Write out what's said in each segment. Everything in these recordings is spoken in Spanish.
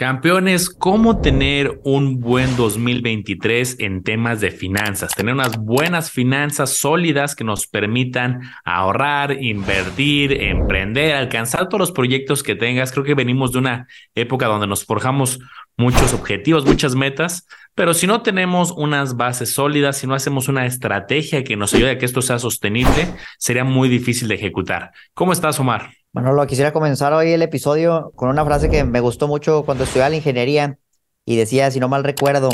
Campeones, ¿cómo tener un buen 2023 en temas de finanzas? Tener unas buenas finanzas sólidas que nos permitan ahorrar, invertir, emprender, alcanzar todos los proyectos que tengas. Creo que venimos de una época donde nos forjamos muchos objetivos, muchas metas, pero si no tenemos unas bases sólidas, si no hacemos una estrategia que nos ayude a que esto sea sostenible, sería muy difícil de ejecutar. ¿Cómo estás, Omar? Manolo, quisiera comenzar hoy el episodio con una frase que me gustó mucho cuando estudiaba la ingeniería y decía, si no mal recuerdo,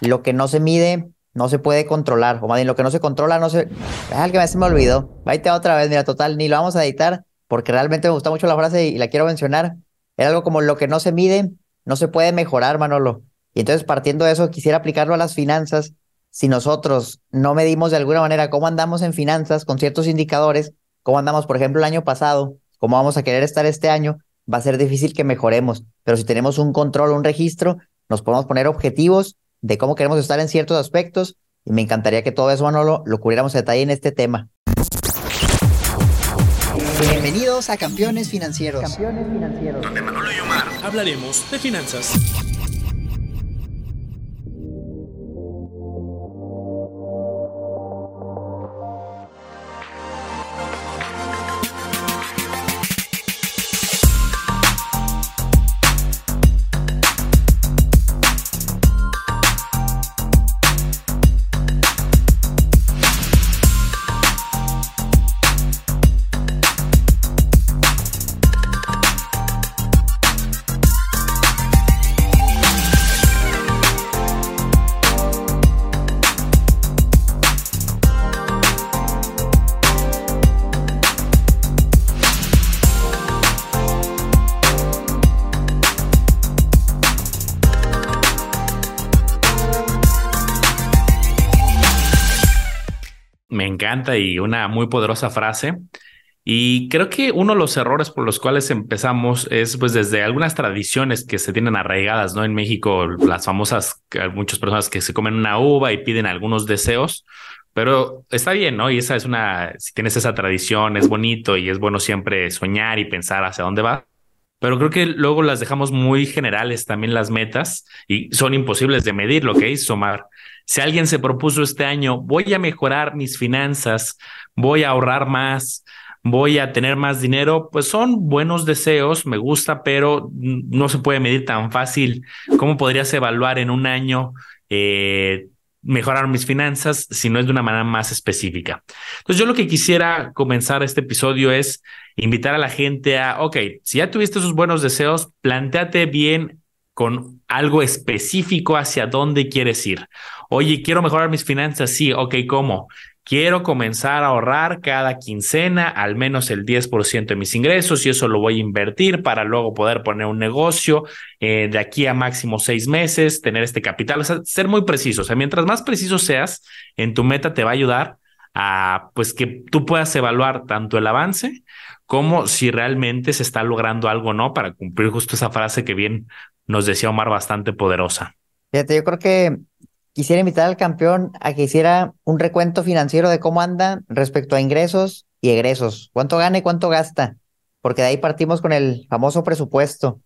lo que no se mide no se puede controlar, o más bien lo que no se controla no se... Ah, que me, se me olvidó. Váyate otra vez, mira, total, ni lo vamos a editar porque realmente me gusta mucho la frase y la quiero mencionar. Era algo como lo que no se mide no se puede mejorar, Manolo. Y entonces partiendo de eso, quisiera aplicarlo a las finanzas. Si nosotros no medimos de alguna manera cómo andamos en finanzas con ciertos indicadores, cómo andamos, por ejemplo, el año pasado, cómo vamos a querer estar este año, va a ser difícil que mejoremos. Pero si tenemos un control, un registro, nos podemos poner objetivos de cómo queremos estar en ciertos aspectos y me encantaría que todo eso, Manolo, lo cubriéramos a detalle en este tema. Bienvenidos a Campeones Financieros. Campeones Financieros. Donde Manolo y Omar hablaremos de finanzas. Y una muy poderosa frase. Y creo que uno de los errores por los cuales empezamos es pues desde algunas tradiciones que se tienen arraigadas, ¿no? En México, las famosas, muchas personas que se comen una uva y piden algunos deseos, pero está bien, ¿no? Y esa es una, si tienes esa tradición, es bonito y es bueno siempre soñar y pensar hacia dónde va. Pero creo que luego las dejamos muy generales también las metas y son imposibles de medir lo que hizo Omar. Si alguien se propuso este año, voy a mejorar mis finanzas, voy a ahorrar más, voy a tener más dinero, pues son buenos deseos, me gusta, pero no se puede medir tan fácil. ¿Cómo podrías evaluar en un año eh, mejorar mis finanzas si no es de una manera más específica? Entonces yo lo que quisiera comenzar este episodio es invitar a la gente a, ok, si ya tuviste esos buenos deseos, planteate bien con algo específico hacia dónde quieres ir. Oye, quiero mejorar mis finanzas. Sí, ok, ¿cómo? Quiero comenzar a ahorrar cada quincena al menos el 10% de mis ingresos y eso lo voy a invertir para luego poder poner un negocio eh, de aquí a máximo seis meses, tener este capital, o sea, ser muy preciso. O sea, mientras más preciso seas en tu meta te va a ayudar a pues que tú puedas evaluar tanto el avance como si realmente se está logrando algo no para cumplir justo esa frase que bien nos decía Omar bastante poderosa. Fíjate, yo creo que quisiera invitar al campeón a que hiciera un recuento financiero de cómo anda respecto a ingresos y egresos. ¿Cuánto gana y cuánto gasta? Porque de ahí partimos con el famoso presupuesto.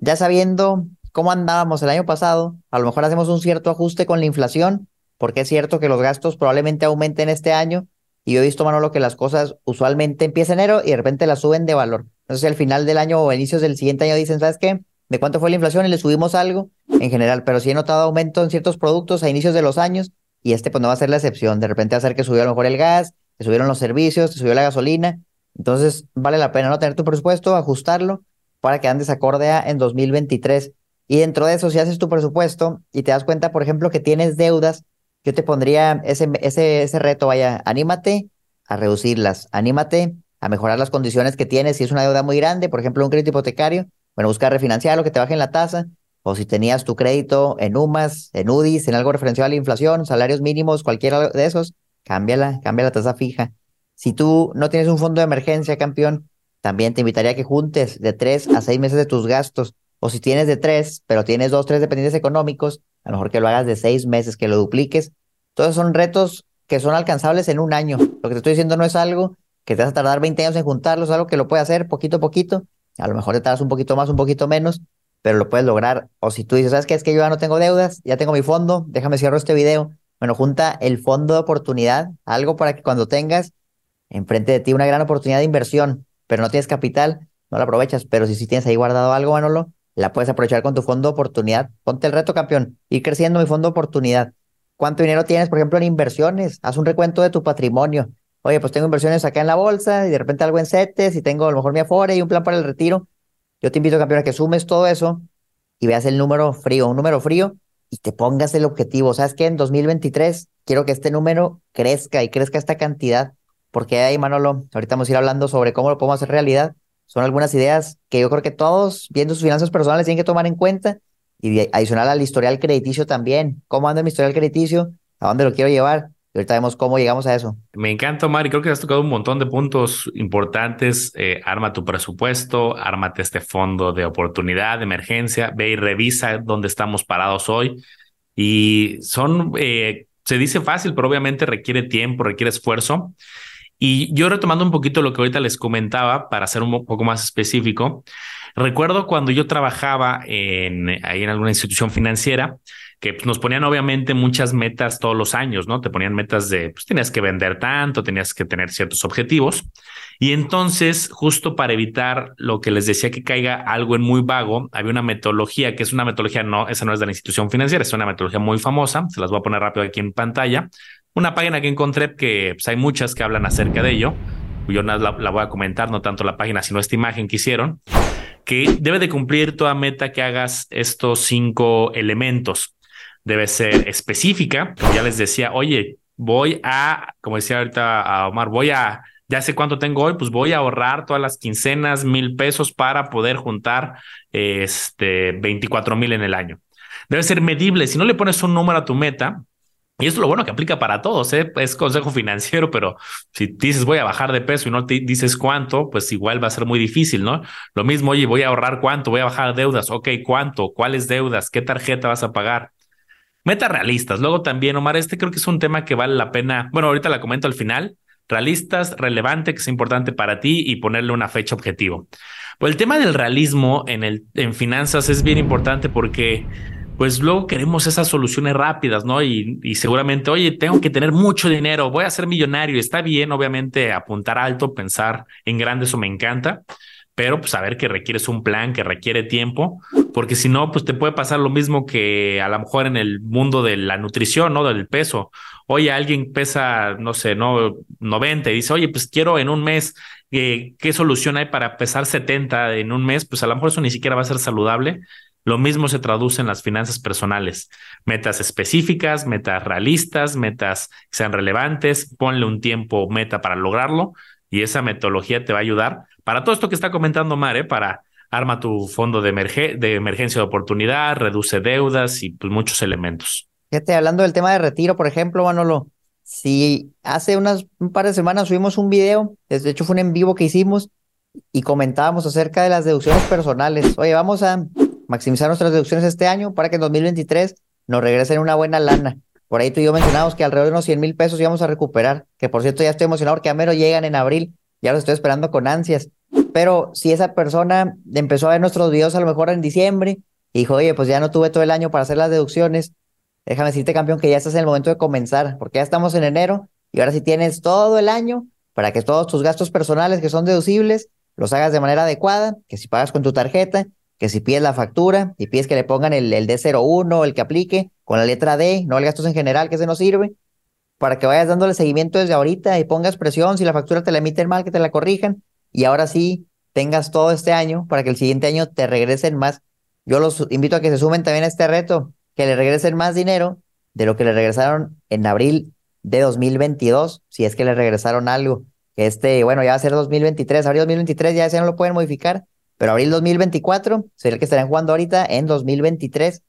Ya sabiendo cómo andábamos el año pasado, a lo mejor hacemos un cierto ajuste con la inflación, porque es cierto que los gastos probablemente aumenten este año. Y yo he visto, Manolo, que las cosas usualmente empiezan enero y de repente las suben de valor. Entonces, al final del año o inicios del siguiente año dicen, ¿sabes qué? ¿De cuánto fue la inflación? Y le subimos algo en general, pero sí he notado aumento en ciertos productos a inicios de los años y este pues no va a ser la excepción. De repente va a ser que subió a lo mejor el gas, que subieron los servicios, que subió la gasolina. Entonces vale la pena no tener tu presupuesto, ajustarlo para que andes acorde a en 2023. Y dentro de eso, si haces tu presupuesto y te das cuenta, por ejemplo, que tienes deudas, yo te pondría ese, ese, ese reto, vaya, anímate a reducirlas, anímate a mejorar las condiciones que tienes. Si es una deuda muy grande, por ejemplo, un crédito hipotecario, bueno, buscar refinanciar lo que te baje en la tasa, o si tenías tu crédito en UMAS, en UDIs, en algo referencial a la inflación, salarios mínimos, cualquiera de esos, cámbiala, cambia la tasa fija. Si tú no tienes un fondo de emergencia, campeón, también te invitaría a que juntes de tres a seis meses de tus gastos. O si tienes de tres, pero tienes dos, tres dependientes económicos, a lo mejor que lo hagas de seis meses, que lo dupliques. Todos son retos que son alcanzables en un año. Lo que te estoy diciendo no es algo que te vas a tardar 20 años en juntarlos, es algo que lo puedes hacer poquito a poquito. A lo mejor te tardas un poquito más, un poquito menos, pero lo puedes lograr. O si tú dices, ¿sabes qué? Es que yo ya no tengo deudas, ya tengo mi fondo, déjame cierro este video. Bueno, junta el fondo de oportunidad, algo para que cuando tengas enfrente de ti una gran oportunidad de inversión, pero no tienes capital, no la aprovechas. Pero si, si tienes ahí guardado algo, Manolo, la puedes aprovechar con tu fondo de oportunidad. Ponte el reto, campeón, ir creciendo mi fondo de oportunidad. ¿Cuánto dinero tienes, por ejemplo, en inversiones? Haz un recuento de tu patrimonio. Oye, pues tengo inversiones acá en la bolsa y de repente algo en CETES y tengo a lo mejor mi Afore y un plan para el retiro. Yo te invito, campeón, a que sumes todo eso y veas el número frío, un número frío y te pongas el objetivo. ¿Sabes qué? En 2023 quiero que este número crezca y crezca esta cantidad, porque ahí, Manolo, ahorita vamos a ir hablando sobre cómo lo podemos hacer realidad. Son algunas ideas que yo creo que todos, viendo sus finanzas personales, tienen que tomar en cuenta y adicional al historial crediticio también. ¿Cómo anda mi historial crediticio? ¿A dónde lo quiero llevar? Y ahorita vemos cómo llegamos a eso. Me encanta, Omar, y creo que has tocado un montón de puntos importantes. Eh, arma tu presupuesto, ármate este fondo de oportunidad, de emergencia, ve y revisa dónde estamos parados hoy. Y son, eh, se dice fácil, pero obviamente requiere tiempo, requiere esfuerzo. Y yo retomando un poquito lo que ahorita les comentaba, para ser un poco más específico, recuerdo cuando yo trabajaba en, ahí en alguna institución financiera, que pues, nos ponían obviamente muchas metas todos los años, ¿no? Te ponían metas de, pues tenías que vender tanto, tenías que tener ciertos objetivos. Y entonces, justo para evitar lo que les decía que caiga algo en muy vago, había una metodología, que es una metodología, no, esa no es de la institución financiera, es una metodología muy famosa, se las voy a poner rápido aquí en pantalla. Una página que encontré que pues, hay muchas que hablan acerca de ello. Yo la, la voy a comentar, no tanto la página, sino esta imagen que hicieron, que debe de cumplir toda meta que hagas estos cinco elementos debe ser específica. Ya les decía, oye, voy a, como decía ahorita a Omar, voy a, ya sé cuánto tengo hoy, pues voy a ahorrar todas las quincenas mil pesos para poder juntar este 24 mil en el año. Debe ser medible. Si no le pones un número a tu meta, y esto es lo bueno que aplica para todos, ¿eh? es consejo financiero, pero si dices voy a bajar de peso y no dices cuánto, pues igual va a ser muy difícil, ¿no? Lo mismo, oye, voy a ahorrar cuánto, voy a bajar deudas, ok, ¿cuánto? ¿Cuáles deudas? ¿Qué tarjeta vas a pagar? Metas realistas. Luego también, Omar, este creo que es un tema que vale la pena. Bueno, ahorita la comento al final. Realistas, relevante, que es importante para ti y ponerle una fecha objetivo. Pues el tema del realismo en, el, en finanzas es bien importante porque pues luego queremos esas soluciones rápidas, ¿no? Y, seguramente, oye, tengo que tener mucho dinero, voy a ser millonario. Está bien, obviamente, apuntar alto, pensar en grande, eso me encanta pero pues saber que requieres un plan, que requiere tiempo, porque si no, pues te puede pasar lo mismo que a lo mejor en el mundo de la nutrición, ¿no? Del peso. Oye, alguien pesa, no sé, no 90 y dice, oye, pues quiero en un mes, eh, ¿qué solución hay para pesar 70 en un mes? Pues a lo mejor eso ni siquiera va a ser saludable. Lo mismo se traduce en las finanzas personales. Metas específicas, metas realistas, metas que sean relevantes, ponle un tiempo meta para lograrlo y esa metodología te va a ayudar para todo esto que está comentando Mare, para arma tu fondo de, de emergencia de oportunidad, reduce deudas y pues, muchos elementos. Fíjate, hablando del tema de retiro, por ejemplo, Manolo, si hace unas un par de semanas subimos un video, de hecho fue un en vivo que hicimos y comentábamos acerca de las deducciones personales. Oye, vamos a maximizar nuestras deducciones este año para que en 2023 nos regresen una buena lana. Por ahí tú y yo mencionamos que alrededor de unos 100 mil pesos íbamos a recuperar, que por cierto ya estoy emocionado porque a mero llegan en abril, ya los estoy esperando con ansias. Pero si esa persona empezó a ver nuestros videos a lo mejor en diciembre y dijo, oye, pues ya no tuve todo el año para hacer las deducciones, déjame decirte, campeón, que ya estás en el momento de comenzar, porque ya estamos en enero y ahora sí tienes todo el año para que todos tus gastos personales que son deducibles los hagas de manera adecuada, que si pagas con tu tarjeta, que si pides la factura y pides que le pongan el, el D01, el que aplique, con la letra D, no el gastos en general, que se nos sirve, para que vayas dándole seguimiento desde ahorita y pongas presión, si la factura te la emiten mal, que te la corrijan, y ahora sí tengas todo este año para que el siguiente año te regresen más. Yo los invito a que se sumen también a este reto, que le regresen más dinero de lo que le regresaron en abril de 2022, si es que le regresaron algo. Este, bueno, ya va a ser 2023, abril 2023 ya, ya no lo pueden modificar, pero abril 2024 sería el que estarán jugando ahorita en 2023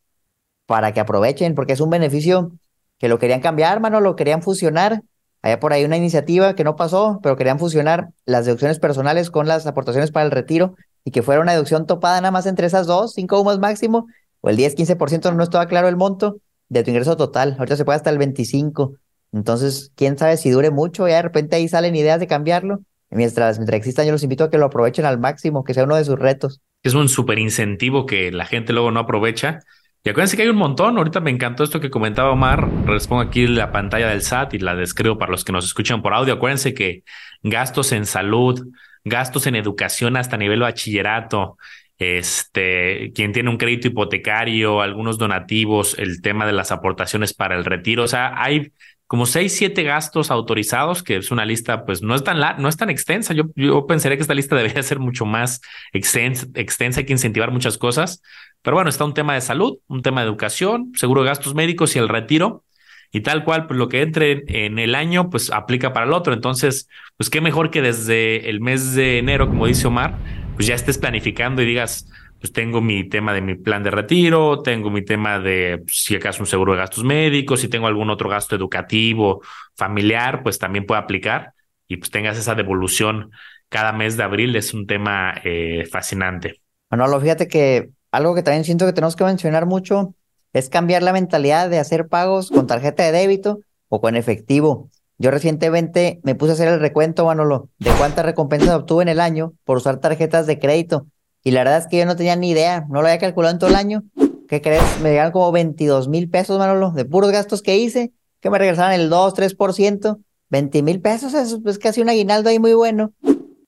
para que aprovechen, porque es un beneficio que lo querían cambiar, hermano, lo querían fusionar Había por ahí una iniciativa que no pasó, pero querían fusionar las deducciones personales con las aportaciones para el retiro y que fuera una deducción topada nada más entre esas dos, cinco humos máximo, o el 10-15%, no estaba claro el monto de tu ingreso total. Ahorita se puede hasta el 25%. Entonces, quién sabe si dure mucho, ya de repente ahí salen ideas de cambiarlo. Mientras, mientras existan, yo los invito a que lo aprovechen al máximo, que sea uno de sus retos. Es un súper incentivo que la gente luego no aprovecha. Y acuérdense que hay un montón. Ahorita me encantó esto que comentaba Omar. Les pongo aquí la pantalla del SAT y la describo para los que nos escuchan por audio. Acuérdense que gastos en salud, gastos en educación hasta nivel bachillerato, este, quien tiene un crédito hipotecario, algunos donativos, el tema de las aportaciones para el retiro. O sea, hay como seis, siete gastos autorizados, que es una lista, pues no es tan, la, no es tan extensa. Yo, yo pensaría que esta lista debería ser mucho más extensa, extensa, hay que incentivar muchas cosas. Pero bueno, está un tema de salud, un tema de educación, seguro de gastos médicos y el retiro. Y tal cual, pues lo que entre en el año, pues aplica para el otro. Entonces, pues qué mejor que desde el mes de enero, como dice Omar, pues ya estés planificando y digas, pues tengo mi tema de mi plan de retiro, tengo mi tema de pues, si acaso un seguro de gastos médicos, si tengo algún otro gasto educativo, familiar, pues también puede aplicar y pues tengas esa devolución cada mes de abril es un tema eh, fascinante. Manolo, fíjate que algo que también siento que tenemos que mencionar mucho es cambiar la mentalidad de hacer pagos con tarjeta de débito o con efectivo. Yo recientemente me puse a hacer el recuento, Manolo, de cuántas recompensas obtuve en el año por usar tarjetas de crédito. Y la verdad es que yo no tenía ni idea, no lo había calculado en todo el año. ¿Qué crees? Me llegaron como 22 mil pesos, Manolo, de puros gastos que hice, que me regresaron el 2, 3%, 20 mil pesos, eso es casi un aguinaldo ahí muy bueno.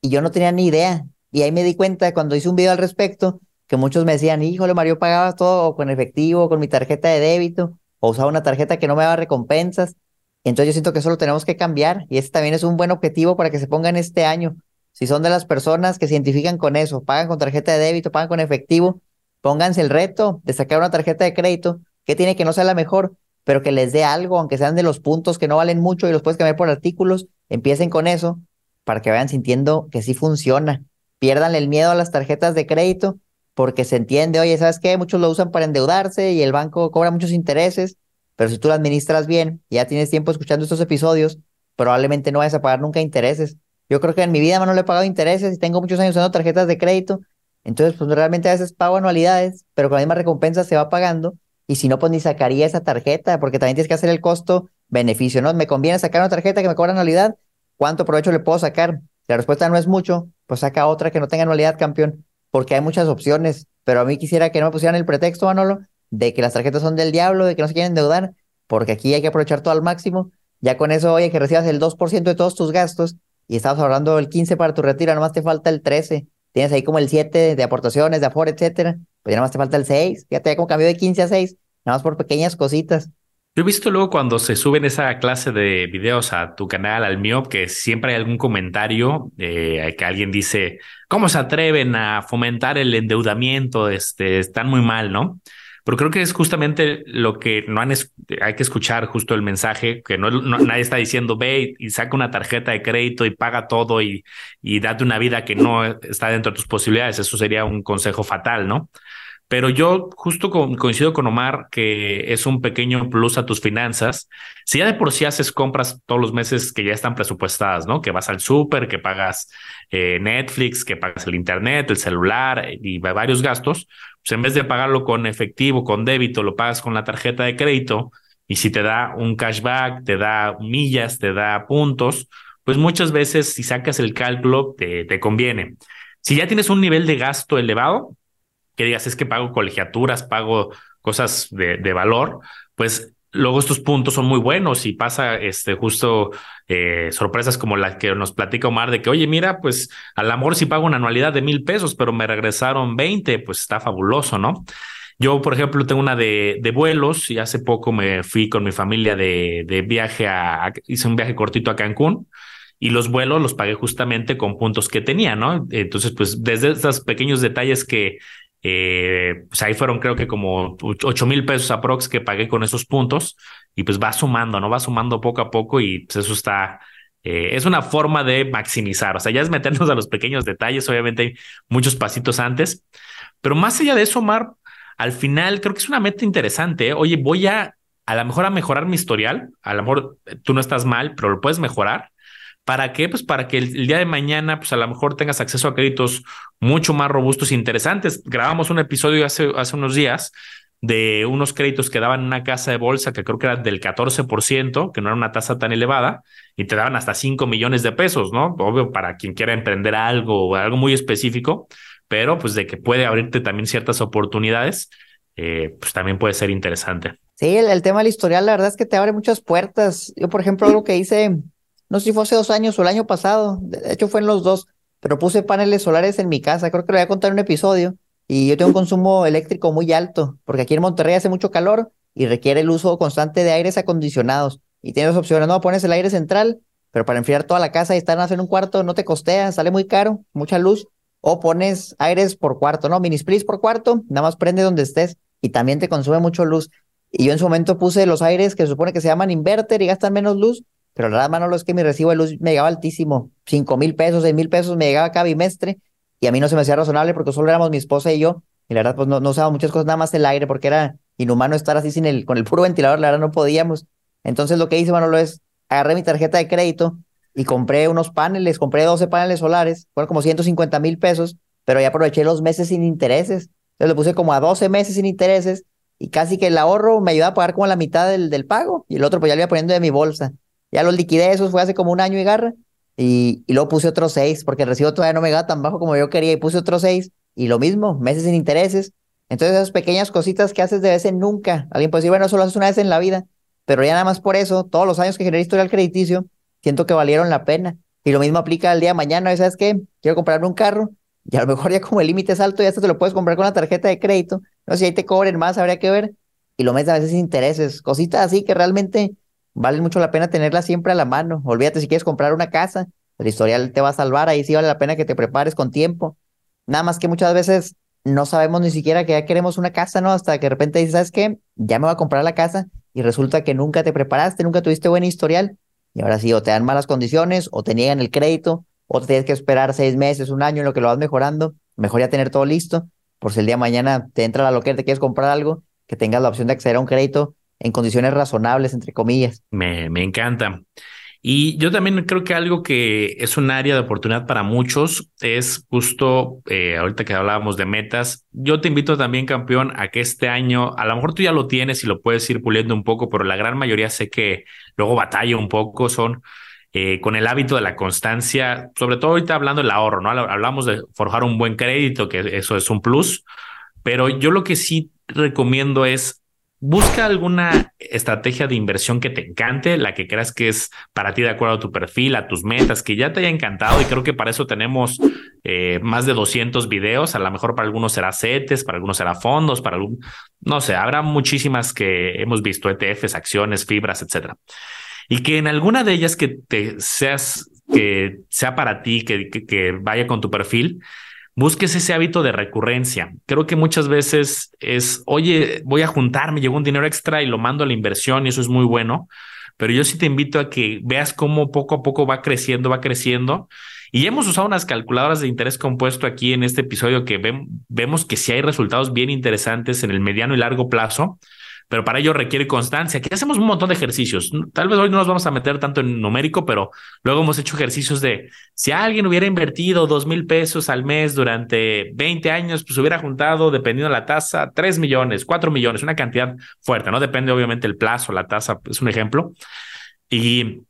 Y yo no tenía ni idea. Y ahí me di cuenta cuando hice un video al respecto, que muchos me decían, híjole, Mario, pagabas todo con efectivo, con mi tarjeta de débito, o usaba una tarjeta que no me daba recompensas. Entonces yo siento que eso lo tenemos que cambiar y ese también es un buen objetivo para que se pongan este año. Si son de las personas que se identifican con eso, pagan con tarjeta de débito, pagan con efectivo, pónganse el reto de sacar una tarjeta de crédito que tiene que no sea la mejor, pero que les dé algo, aunque sean de los puntos que no valen mucho y los puedes cambiar por artículos, empiecen con eso para que vayan sintiendo que sí funciona. Pierdan el miedo a las tarjetas de crédito porque se entiende, oye, ¿sabes qué? Muchos lo usan para endeudarse y el banco cobra muchos intereses pero si tú lo administras bien, ya tienes tiempo escuchando estos episodios, probablemente no vayas a pagar nunca intereses. Yo creo que en mi vida no le he pagado intereses y tengo muchos años usando tarjetas de crédito. Entonces, pues realmente a veces pago anualidades, pero con la misma recompensa se va pagando. Y si no, pues ni sacaría esa tarjeta, porque también tienes que hacer el costo-beneficio, ¿no? ¿Me conviene sacar una tarjeta que me cobra anualidad? ¿Cuánto provecho le puedo sacar? Si la respuesta no es mucho, pues saca otra que no tenga anualidad, campeón, porque hay muchas opciones. Pero a mí quisiera que no me pusieran el pretexto, Manolo, de que las tarjetas son del diablo, de que no se quieren endeudar, porque aquí hay que aprovechar todo al máximo. Ya con eso, oye, que recibas el 2% de todos tus gastos y estabas ahorrando el 15 para tu retiro, nomás te falta el 13. Tienes ahí como el 7 de aportaciones, de Afore, etcétera. Pues ya nomás te falta el 6. Fíjate, ya como cambió de 15 a 6, nada más por pequeñas cositas. Yo he visto luego cuando se suben esa clase de videos a tu canal, al mío, que siempre hay algún comentario eh, que alguien dice, ¿cómo se atreven a fomentar el endeudamiento? Este, están muy mal, ¿no? Pero creo que es justamente lo que no han hay que escuchar justo el mensaje, que no, nadie está diciendo ve y, saca una tarjeta de crédito y paga todo y, y date una vida que no está dentro de tus posibilidades. Eso sería un consejo fatal, ¿no? Pero yo justo coincido con Omar que es un pequeño plus a tus finanzas. Si ya de por sí haces compras todos los meses que ya están presupuestadas, ¿no? Que vas al súper, que pagas eh, Netflix, que pagas el internet, el celular y varios gastos, pues en vez de pagarlo con efectivo, con débito, lo pagas con la tarjeta de crédito y si te da un cashback, te da millas, te da puntos, pues muchas veces si sacas el cálculo te, te conviene. Si ya tienes un nivel de gasto elevado, que digas es que pago colegiaturas, pago cosas de, valor, pues luego estos puntos son muy buenos y pasa este justo eh, sorpresas como las que nos platica Omar de que, oye, mira, pues al amor sí pago una anualidad de mil pesos, pero me regresaron 20, pues está fabuloso, ¿no? Yo, por ejemplo, tengo una de, de vuelos y hace poco me fui con mi familia de, de viaje a, hice un viaje cortito a Cancún y los vuelos los pagué justamente con puntos que tenía, ¿no? Entonces, pues desde esos pequeños detalles que eh, pues ahí fueron creo que como 8 mil pesos aprox que pagué con esos puntos y pues va sumando, ¿no? Va sumando poco a poco y pues eso está, eh, es una forma de maximizar, o sea, ya es meternos a los pequeños detalles, obviamente hay muchos pasitos antes, pero más allá de eso, Mar, al final creo que es una meta interesante, ¿eh? oye, voy a a lo mejor a mejorar mi historial, a lo mejor tú no estás mal, pero lo puedes mejorar ¿Para qué? Pues para que el, día de mañana, pues a lo mejor tengas acceso a créditos mucho más robustos e interesantes. Grabamos un episodio hace, hace unos días de unos créditos que daban una casa de bolsa que creo que era del 14%, que no era una tasa tan elevada, y te daban hasta 5 millones de pesos, ¿no? Obvio, para quien quiera emprender algo o algo muy específico, pero pues de que puede abrirte también ciertas oportunidades, eh, pues también puede ser interesante. Sí, el, tema del historial, la verdad es que te abre muchas puertas. Yo, por ejemplo, algo que hice, no sé si fue hace dos años o el año pasado, de hecho fue en los dos, pero puse paneles solares en mi casa, creo que lo voy a contar en un episodio, y yo tengo un consumo eléctrico muy alto, porque aquí en Monterrey hace mucho calor y requiere el uso constante de aires acondicionados. Y tienes opciones, no, pones el aire central, pero para enfriar toda la casa y estar en un cuarto no te costea, sale muy caro, mucha luz. O pones aires por cuarto, ¿no? Mini splits por cuarto, nada más prende donde estés y también te consume mucho luz. Y yo en su momento puse los aires que se supone que se llaman inverter y gastan menos luz, pero la verdad, Manolo, es que mi recibo de luz me llegaba altísimo. Cinco mil pesos, seis mil pesos me llegaba cada bimestre y a mí no se me hacía razonable porque solo éramos mi esposa y yo. Y la verdad, pues no, no usábamos muchas cosas, nada más el aire porque era inhumano estar así sin el, con el puro ventilador, la verdad no podíamos. Entonces lo que hice, Manolo, es agarré mi tarjeta de crédito y compré unos paneles, compré 12 paneles solares, fueron como 150 mil pesos, pero ya aproveché los meses sin intereses. Entonces lo puse como a 12 meses sin intereses y casi que el ahorro me ayudaba a pagar como la mitad del, del pago y el otro pues ya lo iba poniendo de mi bolsa. Ya los liquidé, esos fue hace como un año y garra y, luego puse otros seis porque el recibo todavía no me iba tan bajo como yo quería y puse otros seis y lo mismo, meses sin intereses. Entonces esas pequeñas cositas que haces de vez en nunca. Alguien puede decir, bueno, eso lo haces una vez en la vida, pero ya nada más por eso, todos los años que generé historial crediticio, siento que valieron la pena. Y lo mismo aplica al día de mañana, ¿sabes qué? Quiero comprarme un carro y a lo mejor ya como el límite es alto, ya hasta te lo puedes comprar con la tarjeta de crédito. No sé si ahí te cobren más, habría que ver. Y lo metes a veces intereses, cositas así que realmente valen mucho la pena tenerlas siempre a la mano. Olvídate si quieres comprar una casa, el historial te va a salvar, ahí sí vale la pena que te prepares con tiempo. Nada más que muchas veces no sabemos ni siquiera que ya queremos una casa, ¿no? Hasta que de repente dices, ¿sabes qué? Ya me voy a comprar la casa y resulta que nunca te preparaste, nunca tuviste buen historial y ahora sí, o te dan malas condiciones o te niegan el crédito o te tienes que esperar seis meses, un año en lo que lo vas mejorando. Mejor ya tener todo listo por si el día de mañana te entra la loquera, te quieres comprar algo, que tengas la opción de acceder a un crédito en condiciones razonables, entre comillas. Me, me encanta. Y yo también creo que algo que es un área de oportunidad para muchos es justo, eh, ahorita que hablábamos de metas, yo te invito también, campeón, a que este año, a lo mejor tú ya lo tienes y lo puedes ir puliendo un poco, pero la gran mayoría sé que luego batalla un poco, son eh, con el hábito de la constancia, sobre todo ahorita hablando del ahorro, ¿no? Hablamos de forjar un buen crédito, que eso es un plus, pero yo lo que sí recomiendo es Busca alguna estrategia de inversión que te encante, la que creas que es para ti de acuerdo a tu perfil, a tus metas, que ya te haya encantado y creo que para eso tenemos eh, más de 200 videos, a lo mejor para algunos será CETES, para algunos será fondos, para no sé, habrá muchísimas que hemos visto, ETFs, acciones, fibras, etcétera. Y que en alguna de ellas que te seas, que sea para ti, que vaya con tu perfil, busques ese hábito de recurrencia. Creo que muchas veces es, oye, voy a juntarme, llegó un dinero extra y lo mando a la inversión y eso es muy bueno, pero yo sí te invito a que veas cómo poco a poco va creciendo, va creciendo. Y hemos usado unas calculadoras de interés compuesto aquí en este episodio que vemos que sí hay resultados bien interesantes en el mediano y largo plazo pero para ello requiere constancia. Aquí hacemos un montón de ejercicios. Tal vez hoy no nos vamos a meter tanto en numérico, pero luego hemos hecho ejercicios de si alguien hubiera invertido dos mil pesos al mes durante 20 años, pues hubiera juntado, dependiendo de la tasa, 3 millones, 4 millones, una cantidad fuerte, ¿no? Depende obviamente el plazo, la tasa, es un ejemplo. Y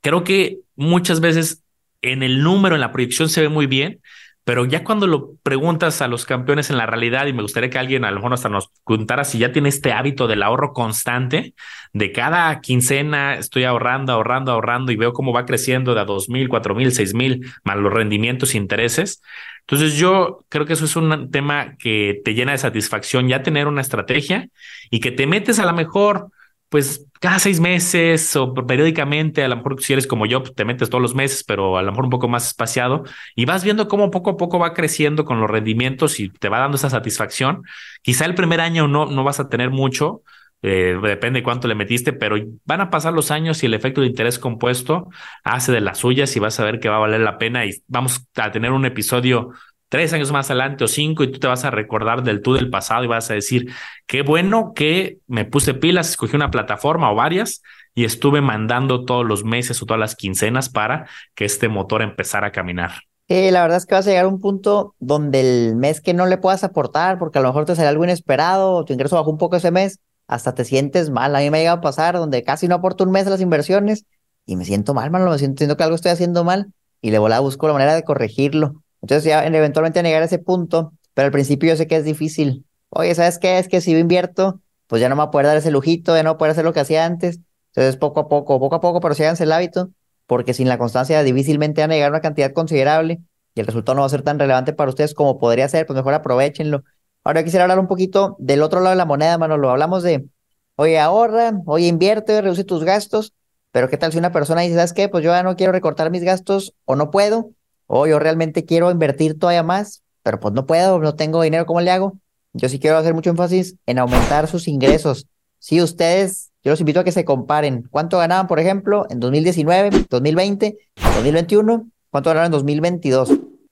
creo que muchas veces en el número, en la proyección se ve muy bien, pero ya cuando lo preguntas a los campeones en la realidad, y me gustaría que alguien a lo mejor hasta nos contara si ya tiene este hábito del ahorro constante, de cada quincena estoy ahorrando, ahorrando, ahorrando y veo cómo va creciendo de a dos mil, cuatro mil, seis mil, más los rendimientos e intereses. Entonces yo creo que eso es un tema que te llena de satisfacción, ya tener una estrategia y que te metes a lo mejor pues cada seis meses o periódicamente, a lo mejor si eres como yo, pues, te metes todos los meses, pero a lo mejor un poco más espaciado y vas viendo cómo poco a poco va creciendo con los rendimientos y te va dando esa satisfacción. Quizá el primer año no, no vas a tener mucho, eh, depende de cuánto le metiste, pero van a pasar los años y el efecto de interés compuesto hace de las suyas y vas a ver que va a valer la pena y vamos a tener un episodio tres años más adelante o cinco y tú te vas a recordar del tú del pasado y vas a decir, qué bueno que me puse pilas, escogí una plataforma o varias y estuve mandando todos los meses o todas las quincenas para que este motor empezara a caminar. Eh, la verdad es que vas a llegar a un punto donde el mes que no le puedas aportar, porque a lo mejor te sale algo inesperado, tu ingreso bajó un poco ese mes, hasta te sientes mal. A mí me ha llegado a pasar donde casi no aporto un mes a las inversiones y me siento mal, malo, me siento, siento que algo estoy haciendo mal y le volá busco la manera de corregirlo. Entonces ya eventualmente llegar a ese punto, pero al principio yo sé que es difícil. Oye, ¿sabes qué? Es que si yo invierto, pues ya no me voy a poder dar ese lujito, ya no voy a poder hacer lo que hacía antes. Entonces poco a poco, poco a poco, pero si háganse el hábito, porque sin la constancia difícilmente van a llegar una cantidad considerable y el resultado no va a ser tan relevante para ustedes como podría ser, pues mejor aprovechenlo. Ahora quisiera hablar un poquito del otro lado de la moneda, Manolo. Hablamos de, oye, ahorra, oye, invierte, reduce tus gastos, pero ¿qué tal si una persona dice, ¿sabes qué? Pues yo ya no quiero recortar mis gastos o no puedo, o yo realmente quiero invertir todavía más, pero pues no puedo, no tengo dinero, ¿cómo le hago? Yo sí quiero hacer mucho énfasis en aumentar sus ingresos. Si ustedes, yo los invito a que se comparen. ¿Cuánto ganaban, por ejemplo, en 2019, 2020, 2021? ¿Cuánto ganaron en 2022?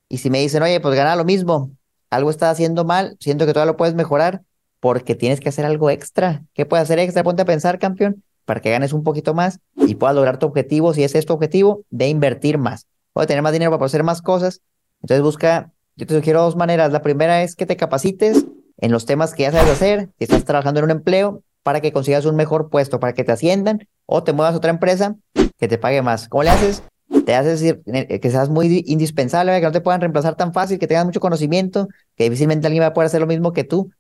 Y si me dicen, oye, pues gana lo mismo, algo está haciendo mal, siento que todavía lo puedes mejorar porque tienes que hacer algo extra. ¿Qué puedes hacer extra? Ponte a pensar, campeón, para que ganes un poquito más y puedas lograr tu objetivo, si es este objetivo, de invertir más o tener más dinero para hacer más cosas. Entonces busca, yo te sugiero dos maneras. La primera es que te capacites en los temas que ya sabes hacer, si estás trabajando en un empleo, para que consigas un mejor puesto, para que te asciendan o te muevas a otra empresa que te pague más. ¿Cómo le haces? Te haces eh, que seas muy indispensable, que no te puedan reemplazar tan fácil, que tengas mucho conocimiento, que difícilmente alguien va a poder hacer lo mismo que tú.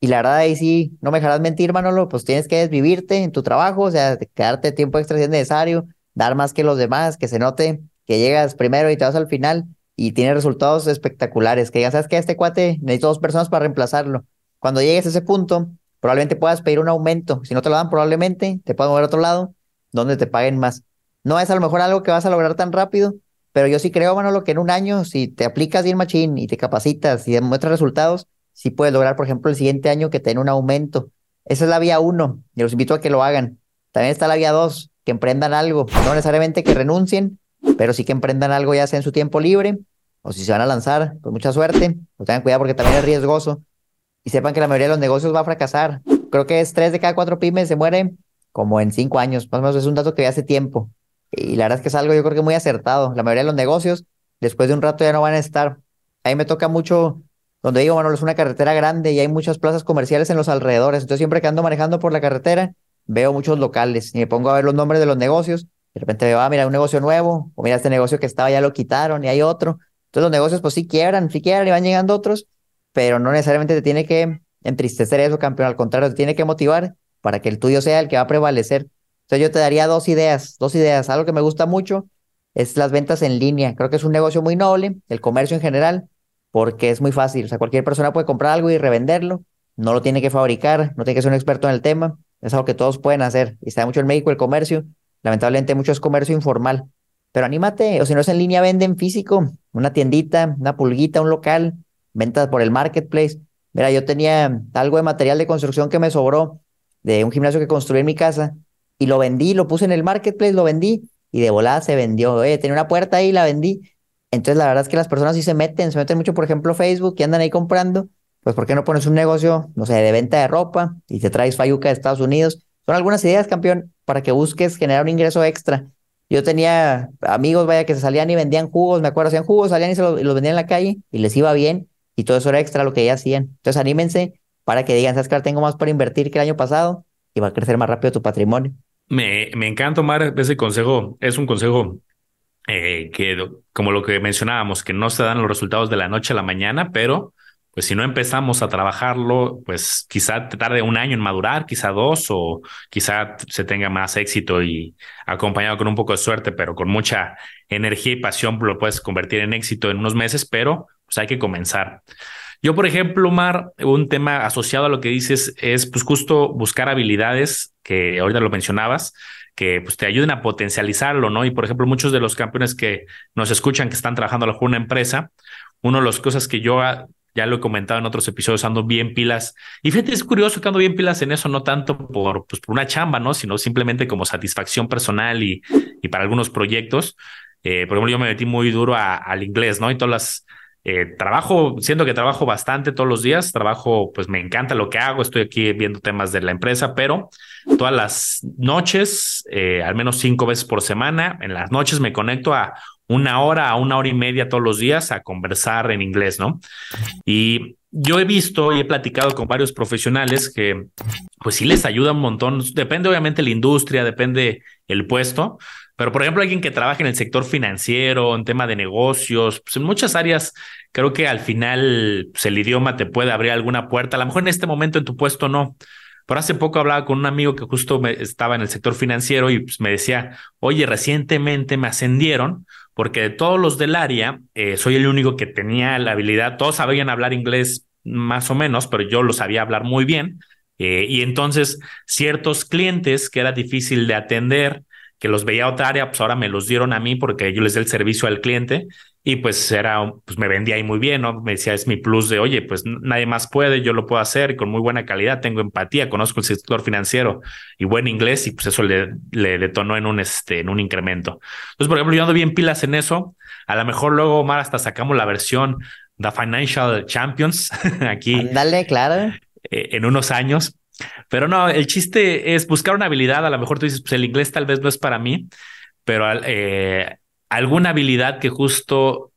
Y la verdad ahí sí, no me dejarás mentir, Manolo, pues tienes que desvivirte en tu trabajo, o sea, quedarte tiempo extra si es necesario, dar más que los demás, que se note que llegas primero y te vas al final y tienes resultados espectaculares, que ya sabes que este cuate necesito dos personas para reemplazarlo. Cuando llegues a ese punto, probablemente puedas pedir un aumento. Si no te lo dan, probablemente te puedan mover a otro lado donde te paguen más. No es a lo mejor algo que vas a lograr tan rápido, pero yo sí creo, Manolo, que en un año, si te aplicas bien machín y te capacitas y demuestras resultados, sí puedes lograr, por ejemplo, el siguiente año que tenga un aumento. Esa es la vía uno, y los invito a que lo hagan. También está la vía dos, que emprendan algo, no necesariamente que renuncien, pero sí que emprendan algo ya sea en su tiempo libre o si se van a lanzar, pues mucha suerte, pues tengan cuidado porque también es riesgoso y sepan que la mayoría de los negocios va a fracasar. Creo que es tres de cada cuatro pymes se mueren como en cinco años, más o menos es un dato que hace tiempo y la verdad es que es algo yo creo que muy acertado. La mayoría de los negocios después de un rato ya no van a estar. A mí me toca mucho donde digo, bueno, es una carretera grande y hay muchas plazas comerciales en los alrededores. Entonces, siempre que ando manejando por la carretera, veo muchos locales y me pongo a ver los nombres de los negocios de repente veo, ah, mira, un negocio nuevo, o mira, este negocio que estaba ya lo quitaron y hay otro. Entonces los negocios pues sí quiebran, sí quiebran y van llegando otros, pero no necesariamente te tiene que entristecer eso, campeón, al contrario, te tiene que motivar para que el tuyo sea el que va a prevalecer. Entonces yo te daría dos ideas, dos ideas. Algo que me gusta mucho es las ventas en línea. Creo que es un negocio muy noble, el comercio en general, porque es muy fácil. O sea, cualquier persona puede comprar algo y revenderlo. No lo tiene que fabricar, no tiene que ser un experto en el tema. Es algo que todos pueden hacer. Y está mucho en México el comercio. Lamentablemente mucho es comercio informal. Pero anímate, o si no es en línea, vende en físico, una tiendita, una pulguita, un local, ventas por el marketplace. Mira, yo tenía algo de material de construcción que me sobró de un gimnasio que construí en mi casa y lo vendí, lo puse en el marketplace, lo vendí y de volada se vendió. Oye, tenía una puerta ahí y la vendí. Entonces, la verdad es que las personas sí se meten, se meten mucho, por ejemplo, Facebook y andan ahí comprando. Pues, ¿por qué no pones un negocio, no sé, de venta de ropa y te traes Fayuca de Estados Unidos? Son algunas ideas, campeón, para que busques generar un ingreso extra. Yo tenía amigos, vaya, que se salían y vendían jugos, me acuerdo, hacían jugos, salían y se los, vendían en la calle y les iba bien y todo eso era extra lo que ya hacían. Entonces anímense para que digan, sabes tengo más para invertir que el año pasado y va a crecer más rápido tu patrimonio. Me, encanta, Omar, ese consejo. Es un consejo eh, que, como lo que mencionábamos, que no se dan los resultados de la noche a la mañana, pero pues si no empezamos a trabajarlo, pues quizá te tarde un año en madurar, quizá dos, o quizá se tenga más éxito y acompañado con un poco de suerte, pero con mucha energía y pasión lo puedes convertir en éxito en unos meses, pero pues hay que comenzar. Yo, por ejemplo, Mar, un tema asociado a lo que dices es pues justo buscar habilidades que ahorita lo mencionabas, que pues te ayuden a potencializarlo, ¿no? Y por ejemplo, muchos de los campeones que nos escuchan que están trabajando a una empresa, una de las cosas que yo ya lo he comentado en otros episodios, ando bien pilas. Y fíjate, es curioso que ando bien pilas en eso, no tanto por, pues, por una chamba, ¿no? Sino simplemente como satisfacción personal y, y para algunos proyectos. Eh, por ejemplo, yo me metí muy duro al inglés, ¿no? Y todas las... Eh, trabajo, siento que trabajo bastante todos los días, trabajo, pues me encanta lo que hago, estoy aquí viendo temas de la empresa, pero todas las noches, eh, al menos cinco veces por semana, en las noches me conecto a una hora a una hora y media todos los días a conversar en inglés, ¿no? Y yo he visto y he platicado con varios profesionales que pues sí les ayuda un montón. Depende obviamente la industria, depende el puesto, Pero, por ejemplo, alguien que trabaja en el sector financiero, en tema de negocios, pues en muchas áreas, creo que al final pues, el idioma te puede abrir alguna puerta. A lo mejor en este momento en tu puesto no. Pero hace poco hablaba con un amigo que justo estaba en el sector financiero y pues, me decía, oye, recientemente me ascendieron porque de todos los del área, eh, soy el único que tenía la habilidad, todos sabían hablar inglés más o menos, pero yo lo sabía hablar muy bien. Eh, y entonces ciertos clientes que era difícil de atender, que los veía otra área, pues ahora me los dieron a mí porque yo les di el servicio al cliente y pues era, pues me vendía ahí muy bien, ¿no? Me decía, es mi plus de, oye, pues nadie más puede, yo lo puedo hacer con muy buena calidad, tengo empatía, conozco el sector financiero y buen inglés y pues eso le, le detonó en un, este, en un incremento. Entonces, por ejemplo, yo ando bien pilas en eso, a lo mejor luego, Omar, hasta sacamos la versión The Financial Champions aquí. Dale, claro. Eh, en unos años. Pero no, el chiste es buscar una habilidad. A lo mejor tú dices, pues el inglés tal vez no es para mí, pero eh, alguna habilidad que justo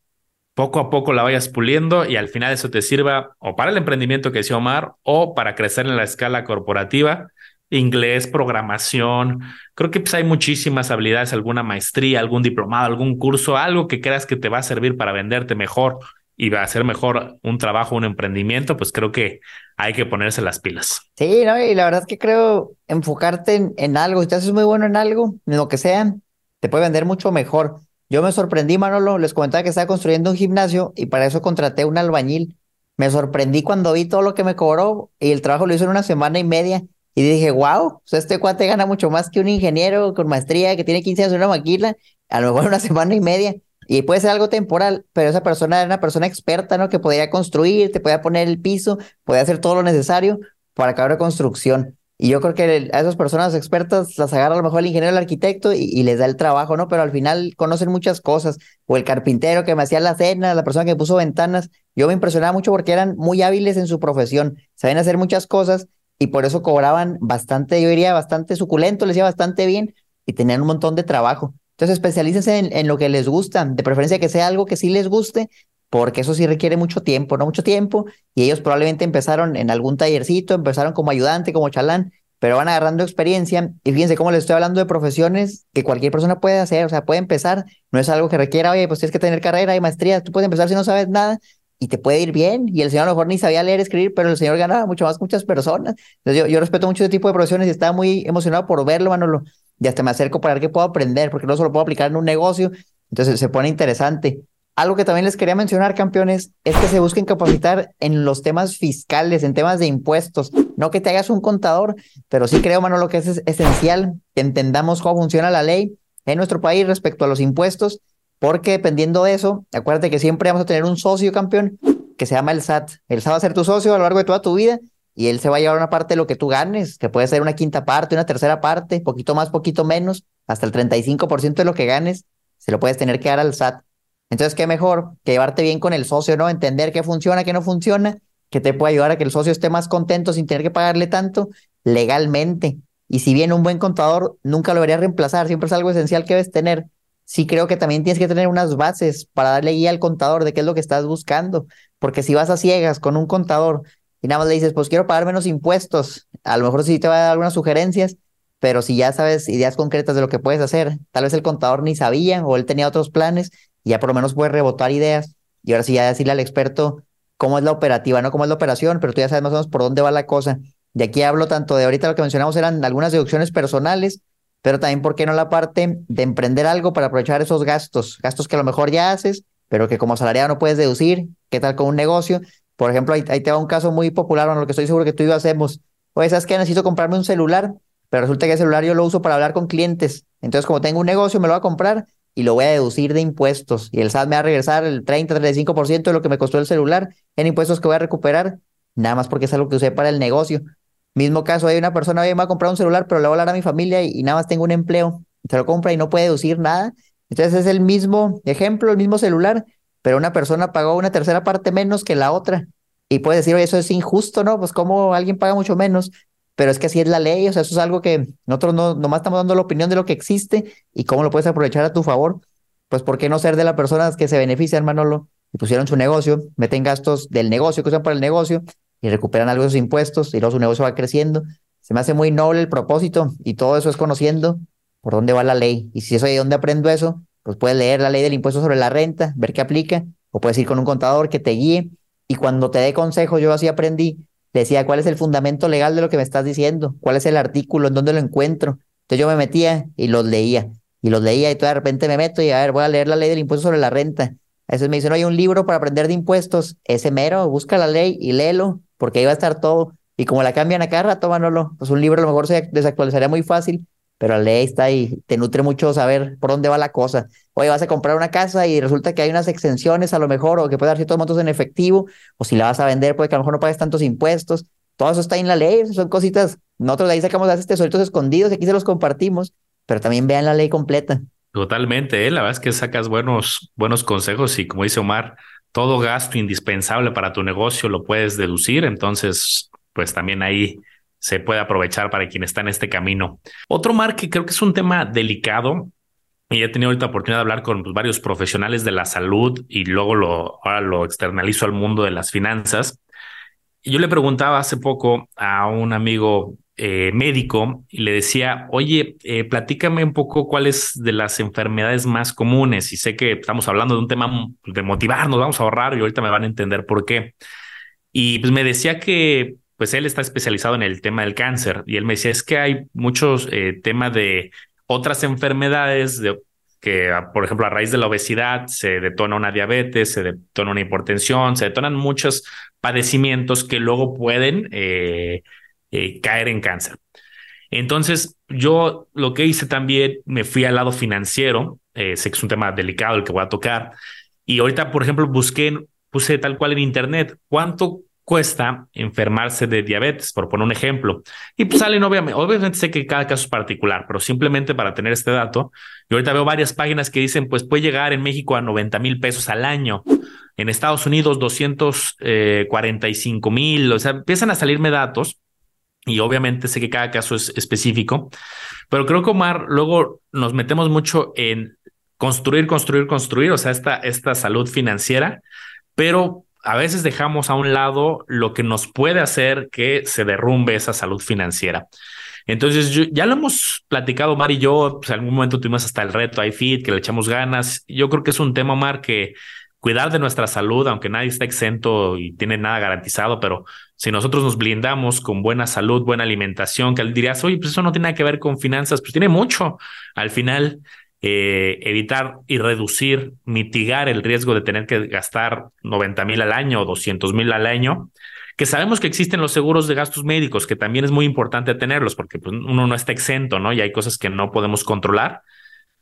poco a poco la vayas puliendo y al final eso te sirva o para el emprendimiento que decía Omar o para crecer en la escala corporativa. Inglés, programación. Creo que pues, hay muchísimas habilidades, alguna maestría, algún diplomado, algún curso, algo que creas que te va a servir para venderte mejor y va a hacer mejor un trabajo, un emprendimiento, pues creo que hay que ponerse las pilas. Sí, ¿no? y la verdad es que creo enfocarte en, algo, si te haces muy bueno en algo, en lo que sea, te puede vender mucho mejor. Yo me sorprendí, Manolo, les comentaba que estaba construyendo un gimnasio y para eso contraté un albañil. Me sorprendí cuando vi todo lo que me cobró y el trabajo lo hizo en una semana y media. Y dije, wow, este cuate gana mucho más que un ingeniero con maestría que tiene 15 años en una maquila, a lo mejor una semana y media. Y puede ser algo temporal, pero esa persona era una persona experta, ¿no? Que podía construir, te podía poner el piso, podía hacer todo lo necesario para acabar la construcción. Y yo creo que a esas personas expertas las agarra a lo mejor el ingeniero, el arquitecto y, les da el trabajo, ¿no? Pero al final conocen muchas cosas. O el carpintero que me hacía la cena, la persona que puso ventanas. Yo me impresionaba mucho porque eran muy hábiles en su profesión, saben hacer muchas cosas y por eso cobraban bastante, yo diría, bastante suculento, les iba bastante bien y tenían un montón de trabajo. Entonces, especialícense en, lo que les gusta, de preferencia que sea algo que sí les guste, porque eso sí requiere mucho tiempo, no mucho tiempo, y ellos probablemente empezaron en algún tallercito, empezaron como ayudante, como chalán, pero van agarrando experiencia, y fíjense cómo les estoy hablando de profesiones que cualquier persona puede hacer, o sea, puede empezar, no es algo que requiera, oye, pues tienes que tener carrera y maestría, tú puedes empezar si no sabes nada, y te puede ir bien. Y el señor a lo mejor ni sabía leer, escribir, pero el señor ganaba mucho más muchas personas. Entonces yo, yo respeto mucho ese tipo de profesiones y estaba muy emocionado por verlo, Manolo y hasta me acerco para ver qué puedo aprender, porque no solo puedo aplicar en un negocio, entonces se pone interesante. Algo que también les quería mencionar, campeones, es que se busquen capacitar en los temas fiscales, en temas de impuestos. No que te hagas un contador, pero sí creo, mano, lo que es esencial que entendamos cómo funciona la ley en nuestro país respecto a los impuestos, porque dependiendo de eso, acuérdate que siempre vamos a tener un socio campeón que se llama el SAT. El SAT va a ser tu socio a lo largo de toda tu vida y él se va a llevar una parte de lo que tú ganes, que puede ser una quinta parte, una tercera parte, poquito más, poquito menos, hasta el 35% de lo que ganes, se lo puedes tener que dar al SAT. Entonces, qué mejor que llevarte bien con el socio, ¿no? Entender qué funciona, qué no funciona, que te puede ayudar a que el socio esté más contento sin tener que pagarle tanto legalmente. Y si bien un buen contador nunca lo debería reemplazar, siempre es algo esencial que debes tener, sí creo que también tienes que tener unas bases para darle guía al contador de qué es lo que estás buscando. Porque si vas a ciegas con un contador y nada más le dices, pues quiero pagar menos impuestos. A lo mejor sí te va a dar algunas sugerencias, pero si ya sabes ideas concretas de lo que puedes hacer, tal vez el contador ni sabía o él tenía otros planes y ya por lo menos puede rebotar ideas y ahora sí ya decirle al experto cómo es la operativa, no cómo es la operación, pero tú ya sabes más o menos por dónde va la cosa. De aquí hablo tanto de ahorita lo que mencionamos eran algunas deducciones personales, pero también, ¿por qué no la parte de emprender algo para aprovechar esos gastos? Gastos que a lo mejor ya haces, pero que como asalariado no puedes deducir. ¿Qué tal con un negocio? Por ejemplo, ahí, te va un caso muy popular, en lo que estoy seguro que tú y yo hacemos. Oye, ¿sabes qué? Necesito comprarme un celular, pero resulta que el celular yo lo uso para hablar con clientes. Entonces, como tengo un negocio, me lo voy a comprar y lo voy a deducir de impuestos. Y el SAT me va a regresar el 30-35% de lo que me costó el celular en impuestos que voy a recuperar, nada más porque es algo que usé para el negocio. Mismo caso, hay una persona, oye, me va a comprar un celular, pero le voy a hablar a mi familia y, y nada más tengo un empleo. Se lo compra y no puede deducir nada. Entonces es el mismo ejemplo, el mismo celular, pero una persona pagó una tercera parte menos que la otra. Y puede decir, oye, eso es injusto, ¿no? Pues como alguien paga mucho menos, pero es que así es la ley, o sea, eso es algo que nosotros no, nomás estamos dando la opinión de lo que existe y cómo lo puedes aprovechar a tu favor. Pues, ¿por qué no ser de las personas que se benefician, Manolo? Y pusieron su negocio, meten gastos del negocio que usan para el negocio y recuperan algo de esos impuestos y luego su negocio va creciendo. Se me hace muy noble el propósito y todo eso es conociendo por dónde va la ley. Y si eso de dónde aprendo eso, pues puedes leer la ley del impuesto sobre la renta, ver qué aplica, o puedes ir con un contador que te guíe. Y cuando te dé consejos, yo así aprendí, decía cuál es el fundamento legal de lo que me estás diciendo, cuál es el artículo, en dónde lo encuentro. Entonces yo me metía y los leía, y los leía, y todo de repente me meto y a ver, voy a leer la ley del impuesto sobre la renta. A veces me dicen, hay un libro para aprender de impuestos, ese mero, busca la ley y léelo, porque ahí va a estar todo. Y como la cambian a cada rato, pues un libro a lo mejor se desactualizaría muy fácil, pero la ley está ahí, te nutre mucho saber por dónde va la cosa. Oye, vas a comprar una casa y resulta que hay unas exenciones a lo mejor, o que puede dar ciertos montos en efectivo, o si la vas a vender, puede que a lo mejor no pagues tantos impuestos. Todo eso está en la ley, son cositas. Nosotros de ahí sacamos a estos tesoritos escondidos y aquí se los compartimos, pero también vean la ley completa. Totalmente, ¿eh? la verdad es que sacas buenos, buenos consejos y como dice Omar, todo gasto indispensable para tu negocio lo puedes deducir, entonces pues también ahí se puede aprovechar para quien está en este camino. Otro mar que creo que es un tema delicado y he tenido ahorita oportunidad de hablar con pues, varios profesionales de la salud y luego lo, ahora lo externalizo al mundo de las finanzas. yo le preguntaba hace poco a un amigo eh, médico y le decía, oye, eh, platícame un poco cuáles de las enfermedades más comunes. Y sé que estamos hablando de un tema de motivarnos, vamos a ahorrar y ahorita me van a entender por qué. Y pues me decía que pues él está especializado en el tema del cáncer. Y él me decía, es que hay muchos eh, temas de otras enfermedades de, que, ah, por ejemplo, a raíz de la obesidad se detona una diabetes, se detona una hipertensión, se detonan muchos padecimientos que luego pueden eh, eh, caer en cáncer. Entonces, yo lo que hice también, me fui al lado financiero, sé que es un tema delicado el que voy a tocar, y ahorita, por ejemplo, busqué, puse tal cual en Internet, ¿cuánto cuesta enfermarse de diabetes, por poner un ejemplo. Y pues salen, obviamente, obviamente sé que cada caso es particular, pero simplemente para tener este dato, yo ahorita veo varias páginas que dicen, pues puede llegar en México a 90 mil pesos al año, en Estados Unidos 245 mil, o sea, empiezan a salirme datos y obviamente sé que cada caso es específico, pero creo que Omar, luego nos metemos mucho en construir, construir, construir, o sea, esta, esta salud financiera, pero a veces dejamos a un lado lo que nos puede hacer que se derrumbe esa salud financiera. Entonces, ya lo hemos platicado, Mar y yo, pues en algún momento tuvimos hasta el reto iFit, que le echamos ganas. Yo creo que es un tema, Mar, que cuidar de nuestra salud, aunque nadie está exento y tiene nada garantizado, pero si nosotros nos blindamos con buena salud, buena alimentación, que dirías, oye, pues eso no tiene nada que ver con finanzas, pues tiene mucho. Al final, eh, evitar y reducir, mitigar el riesgo de tener que gastar 90 mil al año o 200 mil al año, que sabemos que existen los seguros de gastos médicos, que también es muy importante tenerlos porque pues, uno no está exento, ¿no? Y hay cosas que no podemos controlar.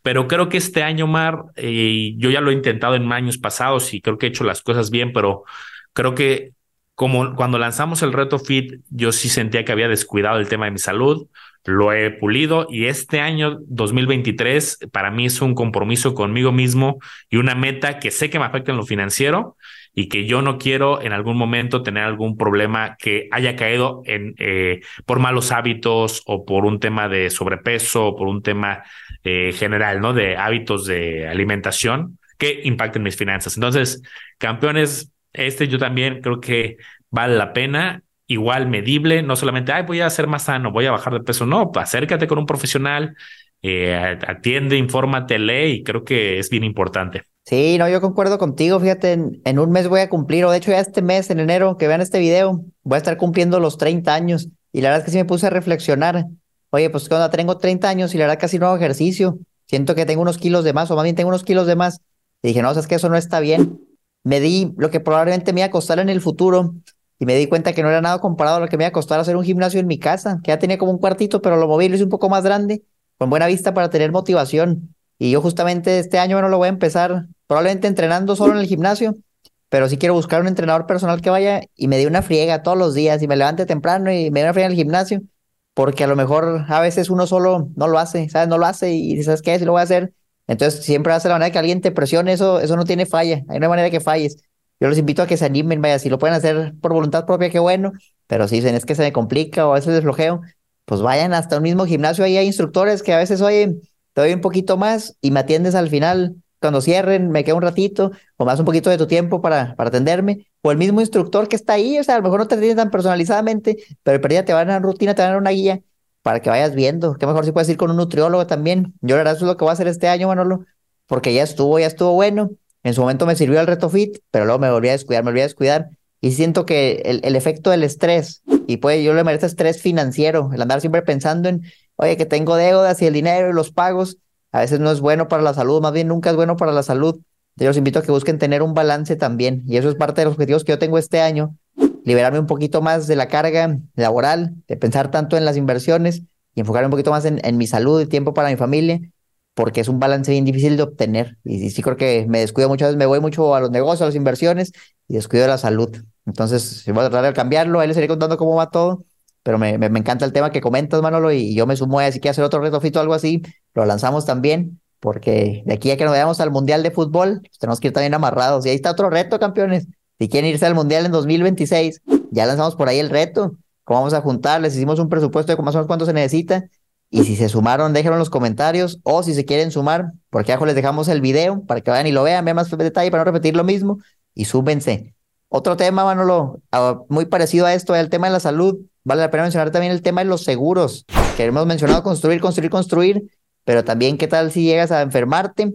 Pero creo que este año, Mar, eh, yo ya lo he intentado en años pasados y creo que he hecho las cosas bien, pero creo que como cuando lanzamos el reto Fit, yo sí sentía que había descuidado el tema de mi salud lo he pulido y este año 2023 para mí es un compromiso conmigo mismo y una meta que sé que me afecta en lo financiero y que yo no quiero en algún momento tener algún problema que haya caído en eh, por malos hábitos o por un tema de sobrepeso o por un tema eh, general, ¿no? De hábitos de alimentación que impacten mis finanzas. Entonces, campeones, este yo también creo que vale la pena igual medible, no solamente, ay, voy a ser más sano, voy a bajar de peso, no, acércate con un profesional, eh, atiende, infórmate, lee y creo que es bien importante. Sí, no, yo concuerdo contigo, fíjate, en, un mes voy a cumplir, o de hecho ya este mes, en enero, que vean este video, voy a estar cumpliendo los 30 años y la verdad es que sí me puse a reflexionar, oye, pues cuando tengo 30 años y la verdad casi no hago ejercicio, siento que tengo unos kilos de más, o más bien tengo unos kilos de más, y dije, no, es que eso no está bien, me di lo que probablemente me iba a costar en el futuro, y me di cuenta que no era nada comparado a lo que me iba a costar hacer un gimnasio en mi casa, que ya tenía como un cuartito, pero lo moví, lo hice un poco más grande, con buena vista para tener motivación. Y yo justamente este año no lo voy a empezar, probablemente entrenando solo en el gimnasio, pero sí quiero buscar un entrenador personal que vaya y me dé una friega todos los días y me levante temprano y me dé una friega en el gimnasio, porque a lo mejor a veces uno solo no lo hace, ¿sabes? No lo hace y ¿sabes qué? Si lo voy a hacer. Entonces siempre hace la manera que alguien te presione, eso, eso no tiene falla, hay una manera que falles. Yo los invito a que se animen, vaya, si lo pueden hacer por voluntad propia, qué bueno, pero si dicen es que se me complica o a veces desflojeo, pues vayan hasta un mismo gimnasio, ahí hay instructores que a veces, oye, te doy un poquito más y me atiendes al final, cuando cierren, me queda un ratito, o más un poquito de tu tiempo para, para atenderme, o el mismo instructor que está ahí, o sea, a lo mejor no te atiende tan personalizadamente, pero día te van a dar rutina, te van a dar una guía, para que vayas viendo. Qué mejor si puedes ir con un nutriólogo también. Yo la verdad eso es lo que voy a hacer este año, Manolo, porque ya estuvo, ya estuvo bueno. En su momento me sirvió el reto fit, pero luego me volví a descuidar, me volví a descuidar. Y siento que el, efecto del estrés, y pues yo le merezco estrés financiero, el andar siempre pensando en, oye, que tengo deudas y el dinero y los pagos, a veces no es bueno para la salud, más bien nunca es bueno para la salud. Yo los invito a que busquen tener un balance también, y eso es parte de los objetivos que yo tengo este año, liberarme un poquito más de la carga laboral, de pensar tanto en las inversiones y enfocarme un poquito más en, en mi salud y tiempo para mi familia, porque es un balance bien difícil de obtener. Y, sí creo que me descuido muchas veces, me voy mucho a los negocios, a las inversiones y descuido de la salud. Entonces, si voy a tratar de cambiarlo, ahí les iré contando cómo va todo, pero me, me, encanta el tema que comentas, Manolo, y yo me sumo a si que hacer otro reto fito o algo así, lo lanzamos también, porque de aquí a que nos vayamos al Mundial de Fútbol, pues tenemos que ir también amarrados. Y ahí está otro reto, campeones. Si quieren irse al Mundial en 2026, ya lanzamos por ahí el reto. ¿Cómo vamos a juntar? Les hicimos un presupuesto de más o menos cuánto se necesita. Y si se sumaron, déjenlo en los comentarios. O si se quieren sumar, porque abajo les dejamos el video para que vayan y lo vean, vean más detalle para no repetir lo mismo. Y súbense. Otro tema, Manolo, muy parecido a esto, el tema de la salud. Vale la pena mencionar también el tema de los seguros, que hemos mencionado construir, construir, construir, pero también qué tal si llegas a enfermarte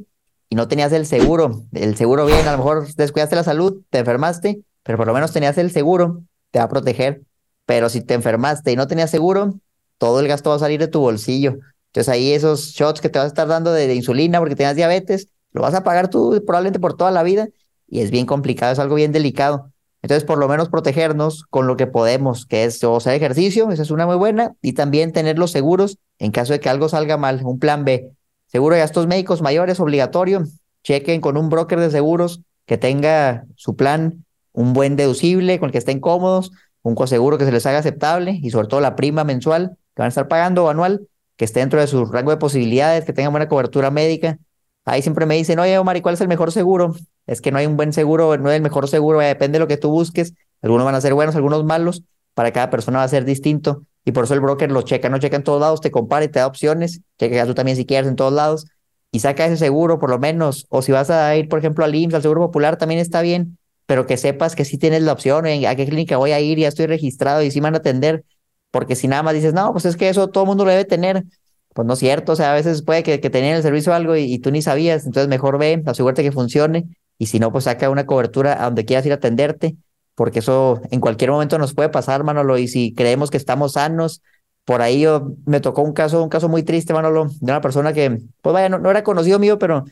y no tenías el seguro. El seguro bien, a lo mejor descuidaste la salud, te enfermaste, pero por lo menos tenías el seguro, te va a proteger. Pero si te enfermaste y no tenías seguro, todo el gasto va a salir de tu bolsillo. Entonces ahí esos shots que te vas a estar dando de, insulina porque tenías diabetes, lo vas a pagar tú probablemente por toda la vida y es bien complicado, es algo bien delicado. Entonces, por lo menos protegernos con lo que podemos, que es o hacer ejercicio, esa es una muy buena, y también tener los seguros en caso de que algo salga mal, un plan B. Seguro de gastos médicos mayores, obligatorio. Chequen con un broker de seguros que tenga su plan, un buen deducible, con el que estén cómodos, un coseguro que se les haga aceptable y sobre todo la prima mensual que van a estar pagando anual, que esté dentro de su rango de posibilidades, que tengan buena cobertura médica. Ahí siempre me dicen, oye, Omar, ¿y cuál es el mejor seguro? Es que no hay un buen seguro, no hay el mejor seguro, depende de lo que tú busques. Algunos van a ser buenos, algunos malos. Para cada persona va a ser distinto. Y por eso el broker lo checa, no checa en todos lados, te compara y te da opciones. Checa tú también si quieres en todos lados. Y saca ese seguro, por lo menos. O si vas a ir, por ejemplo, al IMSS, al Seguro Popular, también está bien. Pero que sepas que sí tienes la opción, a qué clínica voy a ir, ya estoy registrado y sí me van a atender. Porque si nada más dices, no, pues es que eso todo el mundo lo debe tener. Pues no es cierto, o sea, a veces puede que, que tenían el servicio algo y, tú ni sabías. Entonces mejor ve, asegúrate que funcione. Y si no, pues saca una cobertura a donde quieras ir a atenderte porque eso en cualquier momento nos puede pasar, Manolo, y si creemos que estamos sanos, por ahí yo, me tocó un caso, un caso muy triste, Manolo, de una persona que, pues vaya, no, no era conocido mío, pero,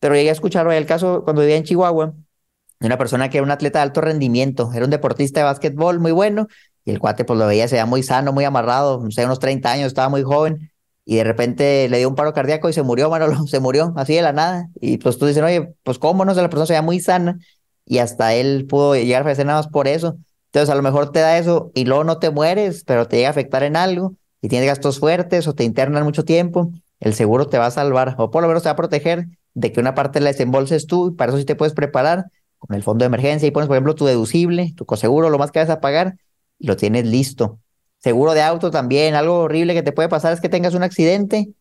pero llegué a escucharlo, el caso cuando vivía en Chihuahua, de una persona que era un atleta de alto rendimiento, era un deportista de básquetbol muy bueno, y el cuate pues lo veía, se veía muy sano, muy amarrado, no sé, unos 30 años, estaba muy joven, y de repente le dio un paro cardíaco y se murió, Manolo, se murió, así de la nada, y pues tú dices, oye, pues cómo no, sé, la persona se veía muy sana, y hasta él pudo llegar a fallecer nada más por eso. Entonces a lo mejor te da eso y luego no te mueres, pero te llega a afectar en algo y tienes gastos fuertes o te internan mucho tiempo, el seguro te va a salvar o por lo menos te va a proteger de que una parte la desembolses tú y para eso sí te puedes preparar con el fondo de emergencia y pones por ejemplo tu deducible, tu coseguro, lo más que vas a pagar lo tienes listo. Seguro de auto también, algo horrible que te puede pasar es que tengas un accidente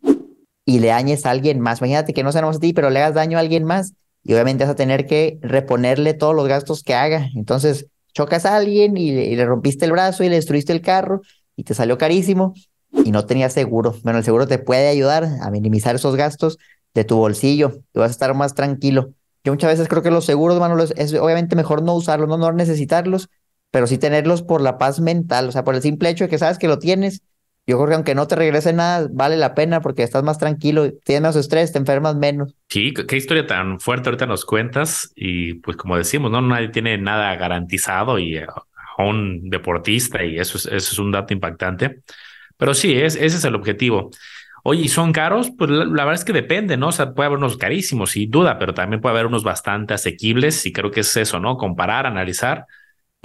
y le dañes a alguien más. Imagínate que no sea a ti, pero le hagas daño a alguien más y obviamente vas a tener que reponerle todos los gastos que haga. Entonces, chocas a alguien y le, rompiste el brazo y le destruiste el carro y te salió carísimo y no tenías seguro. Bueno, el seguro te puede ayudar a minimizar esos gastos de tu bolsillo y vas a estar más tranquilo. Yo muchas veces creo que los seguros, Manolo, es, es obviamente mejor no usarlos, no, no necesitarlos, pero sí tenerlos por la paz mental, o sea, por el simple hecho de que sabes que lo tienes yo creo que aunque no te regrese nada, vale la pena porque estás más tranquilo, tienes menos estrés, te enfermas menos. Sí, qué historia tan fuerte ahorita nos cuentas y pues como decimos, no nadie tiene nada garantizado y a un deportista y eso es, eso es un dato impactante. Pero sí, es, ese es el objetivo. Oye, ¿y son caros? Pues la, la, verdad es que depende, ¿no? O sea, puede haber unos carísimos, sin duda, pero también puede haber unos bastante asequibles y creo que es eso, ¿no? Comparar, analizar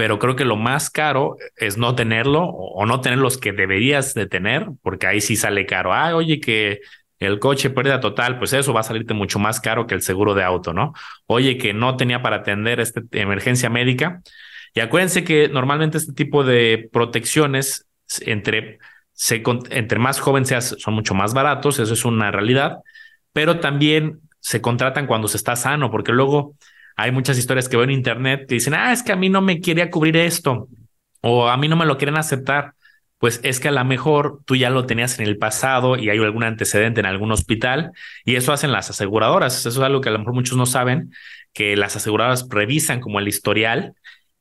pero creo que lo más caro es no tenerlo o no tener los que deberías de tener, porque ahí sí sale caro. Ah, oye, que el coche pérdida total, pues eso va a salirte mucho más caro que el seguro de auto, ¿no? Oye, que no tenía para atender esta emergencia médica. Y acuérdense que normalmente este tipo de protecciones, entre, se, entre más joven seas, son mucho más baratos, eso es una realidad, pero también se contratan cuando se está sano, porque luego hay muchas historias que veo en internet que dicen, ah, es que a mí no me quería cubrir esto o a mí no me lo quieren aceptar. pues es que a lo mejor tú ya lo tenías en el pasado y hay algún antecedente en algún hospital y eso hacen las aseguradoras. Eso es algo que a lo mejor muchos no saben, que las aseguradoras revisan como el historial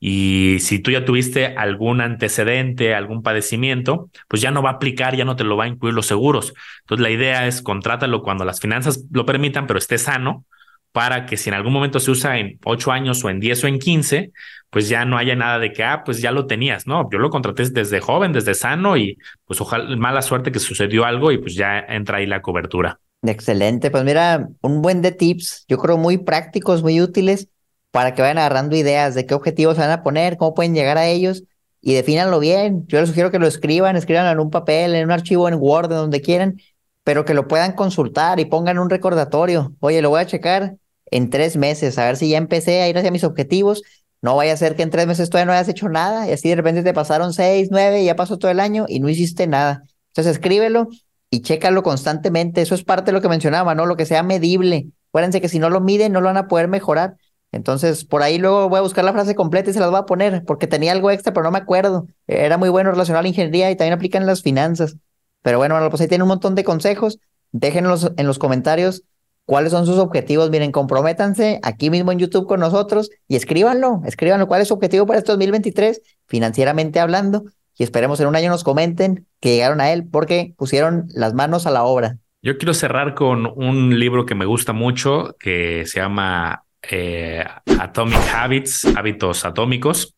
y si tú ya tuviste algún antecedente, algún padecimiento, pues ya no va a aplicar, ya no te lo va a incluir los seguros. Entonces la idea es contrátalo cuando las finanzas lo permitan, pero esté sano para que si en algún momento se usa en ocho años o en diez o en quince, pues ya no haya nada de que, ah, pues ya lo tenías, ¿no? Yo lo contraté desde joven, desde sano y pues ojalá, mala suerte que sucedió algo y pues ya entra ahí la cobertura. Excelente, pues mira, un buen de tips, yo creo muy prácticos, muy útiles para que vayan agarrando ideas de qué objetivos van a poner, cómo pueden llegar a ellos y defínanlo bien. Yo les sugiero que lo escriban, escriban en un papel, en un archivo, en Word, donde quieran, pero que lo puedan consultar y pongan un recordatorio. Oye, lo voy a checar en tres meses, a ver si ya empecé a ir hacia mis objetivos. No vaya a ser que en tres meses todavía no hayas hecho nada y así de repente te pasaron seis, nueve y ya pasó todo el año y no hiciste nada. Entonces escríbelo y chécalo constantemente. Eso es parte de lo que mencionaba, ¿no? Lo que sea medible. Acuérdense que si no lo miden, no lo van a poder mejorar. Entonces, por ahí luego voy a buscar la frase completa y se las voy a poner, porque tenía algo extra, pero no me acuerdo. Era muy bueno relacionado a la ingeniería y también aplican las finanzas. Pero bueno, pues ahí tiene un montón de consejos. Déjenlos en los comentarios cuáles son sus objetivos. Miren, comprométanse aquí mismo en YouTube con nosotros y escríbanlo, escríbanlo cuál es su objetivo para este 2023, financieramente hablando. Y esperemos en un año nos comenten que llegaron a él porque pusieron las manos a la obra. Yo quiero cerrar con un libro que me gusta mucho, que se llama eh, Atomic Habits, hábitos atómicos,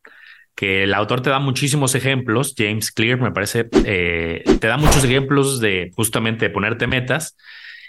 que el autor te da muchísimos ejemplos, James Clear me parece, eh, te da muchos ejemplos de justamente ponerte metas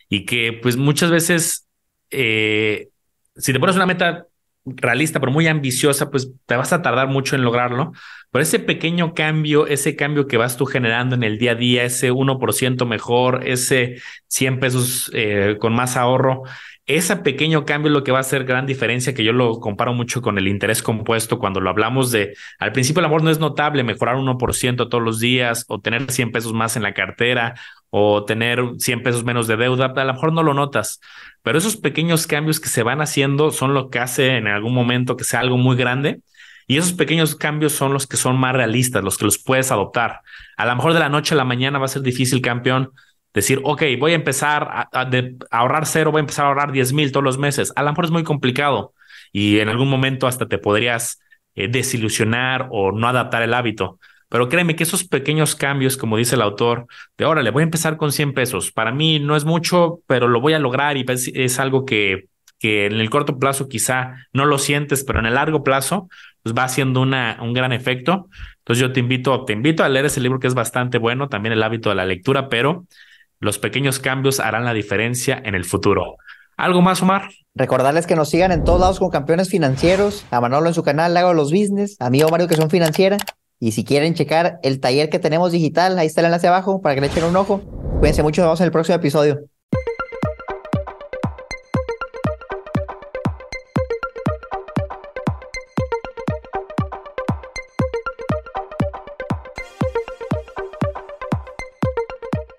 y que pues muchas veces, eh, si te pones una meta realista, pero muy ambiciosa, pues te vas a tardar mucho en lograrlo. Pero ese pequeño cambio, ese cambio que vas tú generando en el día a día, ese 1% mejor, ese 100 pesos con más ahorro, ese pequeño cambio es lo que va a hacer gran diferencia, que yo lo comparo mucho con el interés compuesto cuando lo hablamos de, al principio el amor no es notable, mejorar 1% todos los días o tener 100 pesos más en la cartera o tener 100 pesos menos de deuda, a lo mejor no lo notas, pero esos pequeños cambios que se van haciendo son lo que hace en algún momento que sea algo muy grande. Y esos pequeños cambios son los que son más realistas, los que los puedes adoptar. A lo mejor de la noche a la mañana va a ser difícil, campeón, decir, ok, voy a empezar a, ahorrar cero, voy a empezar a ahorrar 10 mil todos los meses. A lo mejor es muy complicado y en algún momento hasta te podrías eh, desilusionar o no adaptar el hábito. Pero créeme que esos pequeños cambios, como dice el autor, de órale, voy a empezar con 100 pesos. Para mí no es mucho, pero lo voy a lograr y pues, es, algo que, que en el corto plazo quizá no lo sientes, pero en el largo plazo pues va haciendo una, un gran efecto. Entonces yo te invito, te invito a leer ese libro que es bastante bueno, también el hábito de la lectura, pero los pequeños cambios harán la diferencia en el futuro. ¿Algo más, Omar? Recordarles que nos sigan en todos lados con campeones financieros, a Manolo en su canal Lago los Business, a mí Mario que son financiera. Y si quieren checar el taller que tenemos digital, ahí está el enlace abajo para que le echen un ojo. Cuídense mucho, nos vemos en el próximo episodio.